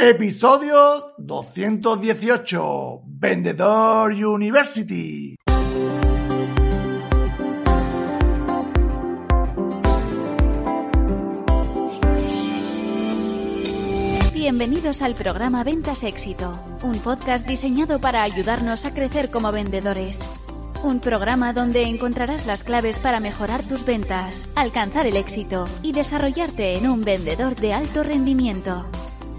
Episodio 218. Vendedor University. Bienvenidos al programa Ventas Éxito, un podcast diseñado para ayudarnos a crecer como vendedores. Un programa donde encontrarás las claves para mejorar tus ventas, alcanzar el éxito y desarrollarte en un vendedor de alto rendimiento.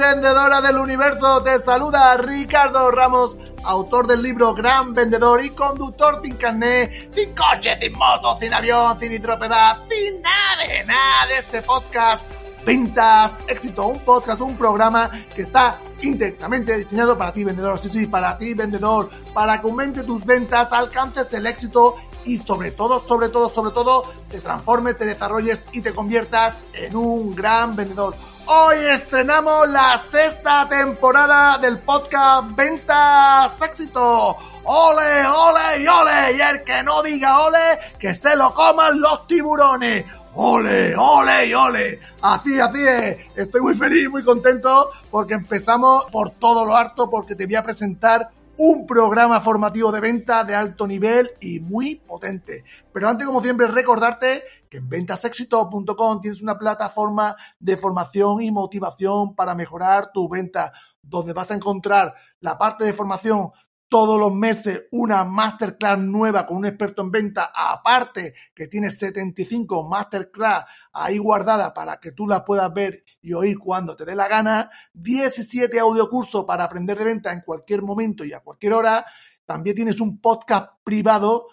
Vendedoras del universo, te saluda Ricardo Ramos, autor del libro Gran Vendedor y conductor sin carnet, sin coche, sin moto, sin avión, sin hidropedad, sin nada de nada de este podcast. Ventas, éxito, un podcast, un programa que está íntegramente diseñado para ti vendedor, sí, sí, para ti vendedor, para que aumente tus ventas, alcances el éxito y sobre todo, sobre todo, sobre todo, te transformes, te desarrolles y te conviertas en un gran vendedor. Hoy estrenamos la sexta temporada del podcast Ventas Éxito. ¡Ole, ole ole! Y el que no diga ole, que se lo coman los tiburones. ¡Ole, ole ole! Así, así es. Estoy muy feliz, muy contento porque empezamos por todo lo harto porque te voy a presentar un programa formativo de venta de alto nivel y muy potente. Pero antes, como siempre, recordarte que en ventasexito.com tienes una plataforma de formación y motivación para mejorar tu venta, donde vas a encontrar la parte de formación todos los meses una masterclass nueva con un experto en venta, aparte que tienes 75 masterclass ahí guardadas para que tú las puedas ver y oír cuando te dé la gana, 17 audiocursos para aprender de venta en cualquier momento y a cualquier hora, también tienes un podcast privado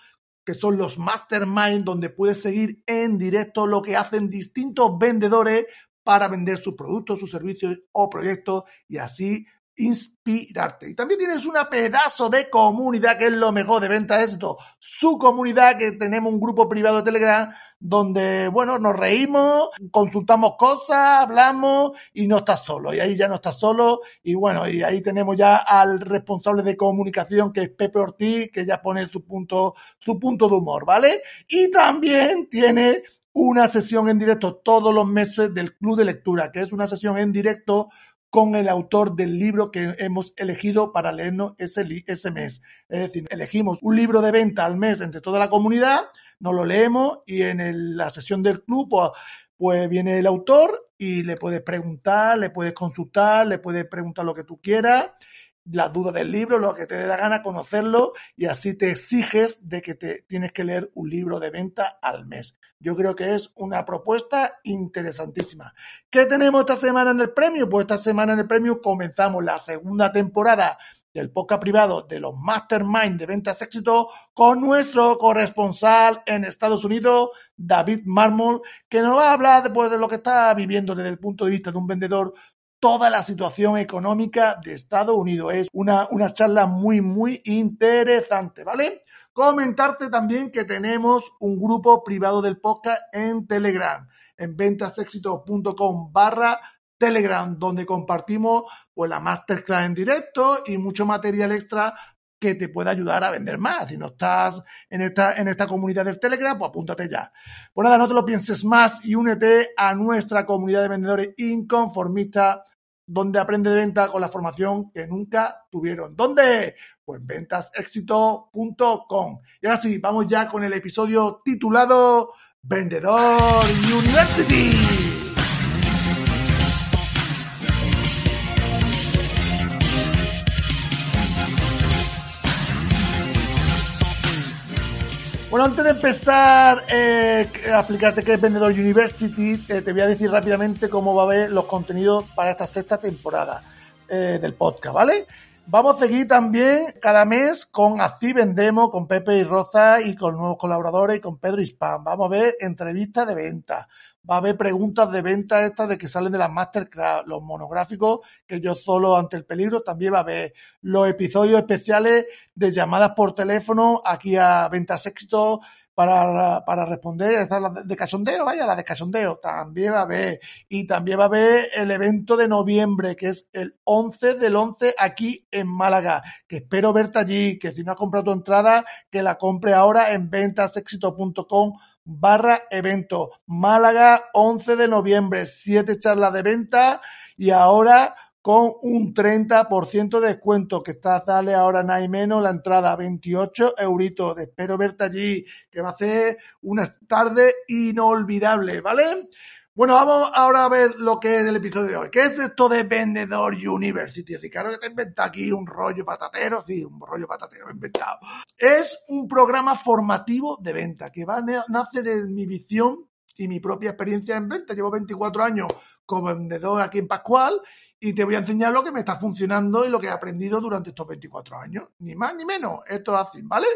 que son los mastermind donde puedes seguir en directo lo que hacen distintos vendedores para vender sus productos, sus servicios o proyectos y así inspirarte. Y también tienes una pedazo de comunidad que es lo mejor de venta éxito. Su comunidad que tenemos un grupo privado de Telegram donde, bueno, nos reímos, consultamos cosas, hablamos y no estás solo. Y ahí ya no estás solo. Y bueno, y ahí tenemos ya al responsable de comunicación que es Pepe Ortiz, que ya pone su punto, su punto de humor, ¿vale? Y también tiene una sesión en directo todos los meses del Club de Lectura, que es una sesión en directo con el autor del libro que hemos elegido para leernos ese, ese mes. Es decir, elegimos un libro de venta al mes entre toda la comunidad, nos lo leemos y en la sesión del club pues, pues viene el autor y le puedes preguntar, le puedes consultar, le puedes preguntar lo que tú quieras las dudas del libro, lo que te dé la gana, conocerlo y así te exiges de que te tienes que leer un libro de venta al mes. Yo creo que es una propuesta interesantísima. ¿Qué tenemos esta semana en el premio? Pues esta semana en el premio comenzamos la segunda temporada del podcast privado de los Mastermind de Ventas Éxito con nuestro corresponsal en Estados Unidos, David Marmol, que nos va a hablar después de lo que está viviendo desde el punto de vista de un vendedor toda la situación económica de Estados Unidos. Es una, una charla muy, muy interesante, ¿vale? Comentarte también que tenemos un grupo privado del podcast en Telegram, en ventasexito.com barra Telegram, donde compartimos pues la masterclass en directo y mucho material extra que te pueda ayudar a vender más. Si no estás en esta, en esta comunidad del Telegram, pues apúntate ya. Pues nada, no te lo pienses más y únete a nuestra comunidad de vendedores inconformistas, donde aprende de venta con la formación que nunca tuvieron. ¿Dónde? Pues ventasexito.com. Y ahora sí, vamos ya con el episodio titulado Vendedor University. Bueno, antes de empezar eh, a explicarte qué es Vendedor University, eh, te voy a decir rápidamente cómo va a ver los contenidos para esta sexta temporada eh, del podcast, ¿vale? Vamos a seguir también cada mes con Así Vendemos, con Pepe y Rosa y con nuevos colaboradores y con Pedro Hispan. Vamos a ver entrevistas de venta. Va a haber preguntas de venta estas de que salen de las masterclass, los monográficos que yo solo ante el peligro, también va a haber los episodios especiales de llamadas por teléfono aquí a Ventas Éxito para, para responder, esta la de cachondeo, vaya, la de cachondeo, también va a haber. Y también va a haber el evento de noviembre, que es el 11 del 11 aquí en Málaga, que espero verte allí, que si no has comprado tu entrada, que la compre ahora en ventasexito.com barra evento. Málaga, 11 de noviembre, siete charlas de venta y ahora con un 30% de descuento, que está, dale ahora nada y menos la entrada, 28 euritos. Espero verte allí, que va a ser una tarde inolvidable, ¿vale? Bueno, vamos ahora a ver lo que es el episodio de hoy. ¿Qué es esto de Vendedor University? Ricardo, que te inventa aquí un rollo patatero. Sí, un rollo patatero inventado. Es un programa formativo de venta que nace de mi visión y mi propia experiencia en venta. Llevo 24 años como vendedor aquí en Pascual y te voy a enseñar lo que me está funcionando y lo que he aprendido durante estos 24 años. Ni más ni menos. Esto es así, ¿vale?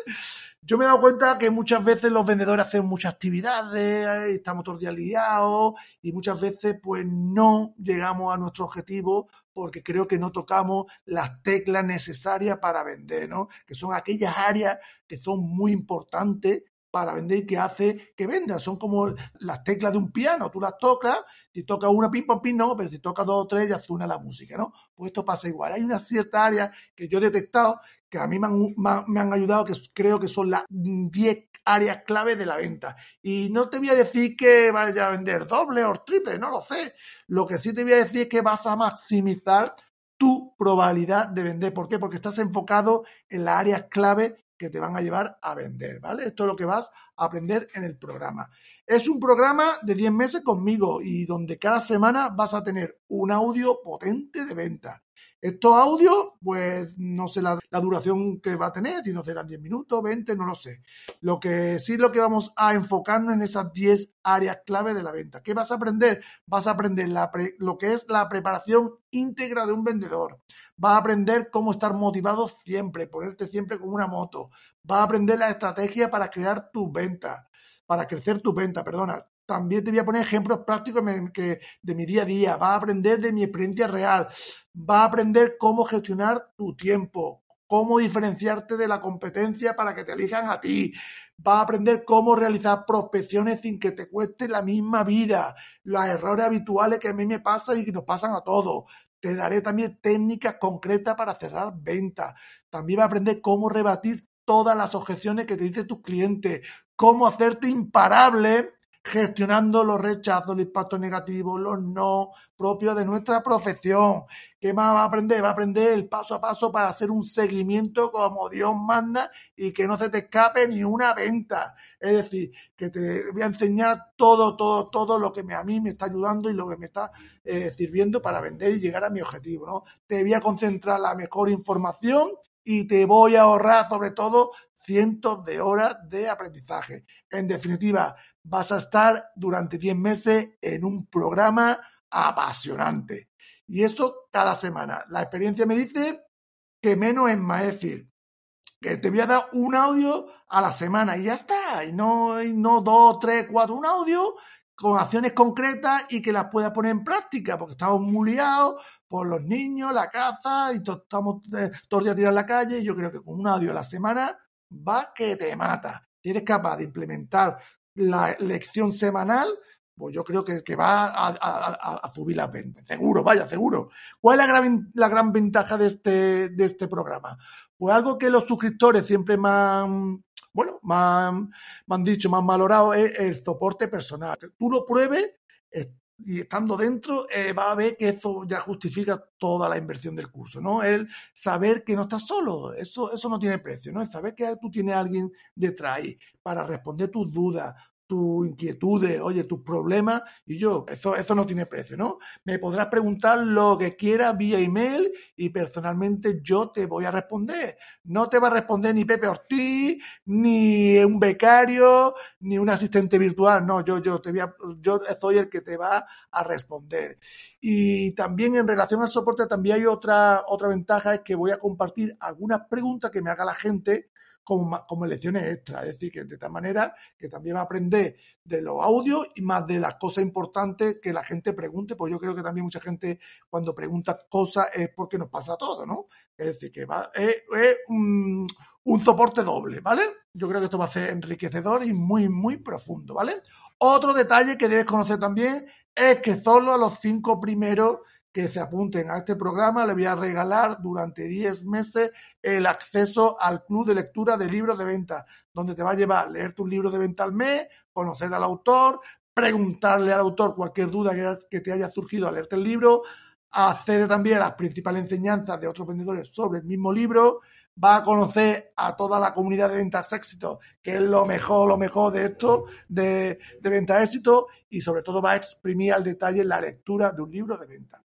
Yo me he dado cuenta que muchas veces los vendedores hacen muchas actividades, estamos todos días liados y muchas veces pues no llegamos a nuestro objetivo porque creo que no tocamos las teclas necesarias para vender, ¿no? Que son aquellas áreas que son muy importantes para vender y que hace que venda. Son como las teclas de un piano. Tú las tocas, si tocas una pim pam no, pero si tocas dos o tres ya suena la música, ¿no? Pues esto pasa igual. Hay una cierta área que yo he detectado que a mí me han, me han ayudado, que creo que son las 10 áreas clave de la venta. Y no te voy a decir que vaya a vender doble o triple, no lo sé. Lo que sí te voy a decir es que vas a maximizar tu probabilidad de vender. ¿Por qué? Porque estás enfocado en las áreas clave que te van a llevar a vender, ¿vale? Esto es lo que vas a aprender en el programa. Es un programa de 10 meses conmigo y donde cada semana vas a tener un audio potente de venta. Estos audios, pues no sé la, duración que va a tener, y no serán 10 minutos, 20, no lo sé. Lo que sí lo que vamos a enfocarnos en esas 10 áreas clave de la venta. ¿Qué vas a aprender? Vas a aprender lo que es la preparación íntegra de un vendedor. Vas a aprender cómo estar motivado siempre, ponerte siempre con una moto. Vas a aprender la estrategia para crear tus ventas, para crecer tu venta, perdona también te voy a poner ejemplos prácticos de mi día a día. Vas a aprender de mi experiencia real. Vas a aprender cómo gestionar tu tiempo, cómo diferenciarte de la competencia para que te elijan a ti. Vas a aprender cómo realizar prospecciones sin que te cueste la misma vida. Los errores habituales que a mí me pasan y que nos pasan a todos. Te daré también técnicas concretas para cerrar ventas. También vas a aprender cómo rebatir todas las objeciones que te dicen tus clientes, cómo hacerte imparable gestionando los rechazos, los impactos negativos, los no propios de nuestra profesión. ¿Qué más va a aprender? Va a aprender el paso a paso para hacer un seguimiento como Dios manda y que no se te escape ni una venta. Es decir, que te voy a enseñar todo, todo, todo lo que a mí me está ayudando y lo que me está eh, sirviendo para vender y llegar a mi objetivo. ¿no? Te voy a concentrar la mejor información y te voy a ahorrar sobre todo cientos de horas de aprendizaje. En definitiva, vas a estar durante 10 meses en un programa apasionante. Y esto cada semana. La experiencia me dice que menos es más. decir, que te voy a dar un audio a la semana y ya está. Y no, y no dos, tres, cuatro, un audio con acciones concretas y que las puedas poner en práctica, porque estamos muy liados por los niños, la caza, y estamos eh, todos los días la calle. Y yo creo que con un audio a la semana va que te mata. Si eres capaz de implementar la lección semanal, pues yo creo que, que va a, subir las ventas. Seguro, vaya, seguro. ¿Cuál es la gran, la gran ventaja de este, de este programa? Pues algo que los suscriptores siempre más bueno, más, me han dicho, más valorado es el soporte personal. Tú lo pruebes y estando dentro eh, va a ver que eso ya justifica toda la inversión del curso, ¿no? El saber que no estás solo, eso, eso no tiene precio, ¿no? El saber que tú tienes a alguien detrás para responder tus dudas, tus inquietudes, oye, tus problemas, y yo, eso, eso no tiene precio, ¿no? Me podrás preguntar lo que quieras vía email y personalmente yo te voy a responder. No te va a responder ni Pepe Ortiz, ni un becario, ni un asistente virtual, no, yo, yo, te voy a, yo soy el que te va a responder. Y también en relación al soporte, también hay otra, otra ventaja, es que voy a compartir algunas preguntas que me haga la gente como, como lecciones extra. Es decir, que de tal manera que también va a aprender de los audios y más de las cosas importantes que la gente pregunte, pues yo creo que también mucha gente cuando pregunta cosas es porque nos pasa todo, ¿no? Es decir, que va, es, un, un soporte doble, ¿vale? Yo creo que esto va a ser enriquecedor y muy, muy profundo, ¿vale? Otro detalle que debes conocer también es que solo a los cinco primeros que se apunten a este programa le voy a regalar durante 10 meses el acceso al club de lectura de libros de venta, donde te va a llevar a leerte un libro de venta al mes, conocer al autor, preguntarle al autor cualquier duda que te haya surgido al leerte el libro, acceder también a las principales enseñanzas de otros vendedores sobre el mismo libro, va a conocer a toda la comunidad de ventas éxito, que es lo mejor, lo mejor de esto, de ventas éxito, y sobre todo va a exprimir al detalle la lectura de un libro de venta.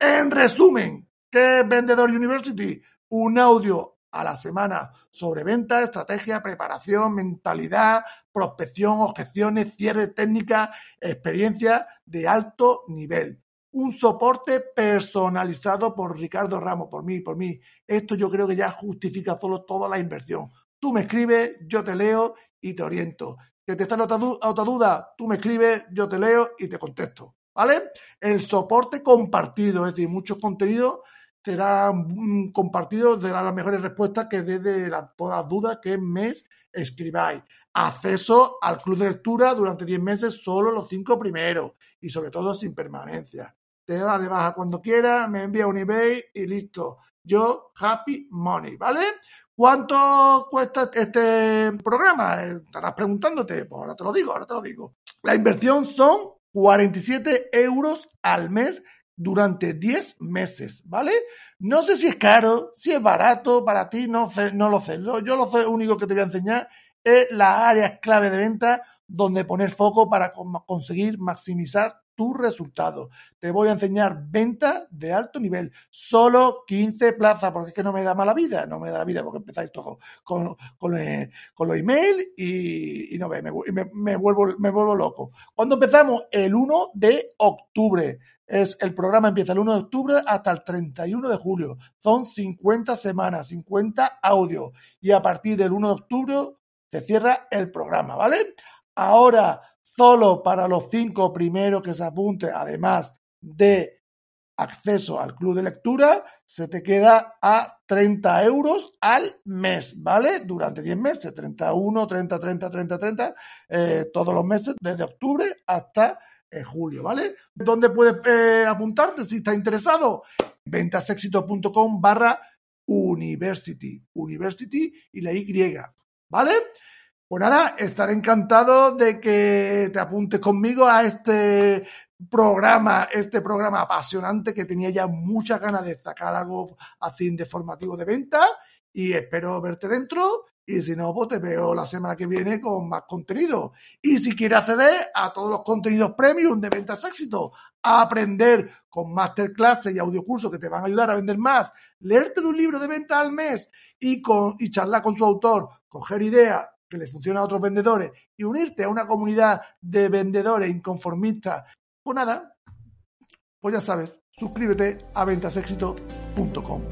En resumen, ¿qué es Vendedor University? Un audio a la semana sobre venta, estrategia, preparación, mentalidad, prospección, objeciones, cierre técnica, experiencia de alto nivel. Un soporte personalizado por Ricardo Ramos, por mí, por mí. Esto yo creo que ya justifica solo toda la inversión. Tú me escribes, yo te leo y te oriento. Que te está otra duda, tú me escribes, yo te leo y te contesto. ¿Vale? El soporte compartido, es decir, muchos contenidos serán mm, compartidos, serán las mejores respuestas que desde todas las dudas que me escribáis. Acceso al club de lectura durante 10 meses, solo los 5 primeros y sobre todo sin permanencia. Te vas de baja cuando quieras, me envía un email y listo. Yo, happy money, ¿vale? ¿Cuánto cuesta este programa? Estarás preguntándote. Pues ahora te lo digo, ahora te lo digo. La inversión son 47 euros al mes durante 10 meses, ¿vale? No sé si es caro, si es barato para ti, no, no lo sé. Yo lo único que te voy a enseñar es las áreas clave de venta donde poner foco para conseguir maximizar tus resultados. Te voy a enseñar venta de alto nivel. Solo 15 plazas, porque es que no me da mala vida, no me da vida porque empezáis todo con, con, eh, los emails y, y no me, me, vuelvo, me vuelvo loco. Cuando empezamos? El 1 de octubre. Es, el programa empieza el 1 de octubre hasta el 31 de julio. Son 50 semanas, 50 audios. Y a partir del 1 de octubre se cierra el programa, ¿vale? Ahora solo para los cinco primeros que se apunte, además de acceso al club de lectura, se te queda a 30 euros al mes, ¿vale? Durante 10 meses, 31, 30, 30, 30, 30, todos los meses, desde octubre hasta eh, julio, ¿vale? ¿Dónde puedes eh, apuntarte si estás interesado? ventasexito.com barra university, university y la Y, ¿vale? Pues nada, estaré encantado de que te apuntes conmigo a este programa, este programa apasionante que tenía ya muchas ganas de sacar algo así de formativo de venta y espero verte dentro y si no, pues te veo la semana que viene con más contenido. Y si quieres acceder a todos los contenidos premium de Ventas Éxito, a aprender con masterclasses y audiocursos que te van a ayudar a vender más, leerte de un libro de venta al mes y, con, y charlar con su autor, coger ideas que le funciona a otros vendedores y unirte a una comunidad de vendedores inconformistas, pues nada, pues ya sabes, suscríbete a ventasexito.com.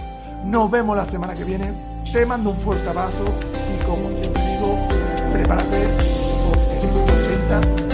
Nos vemos la semana que viene. Te mando un fuerte abrazo y como siempre digo, prepárate porque ventas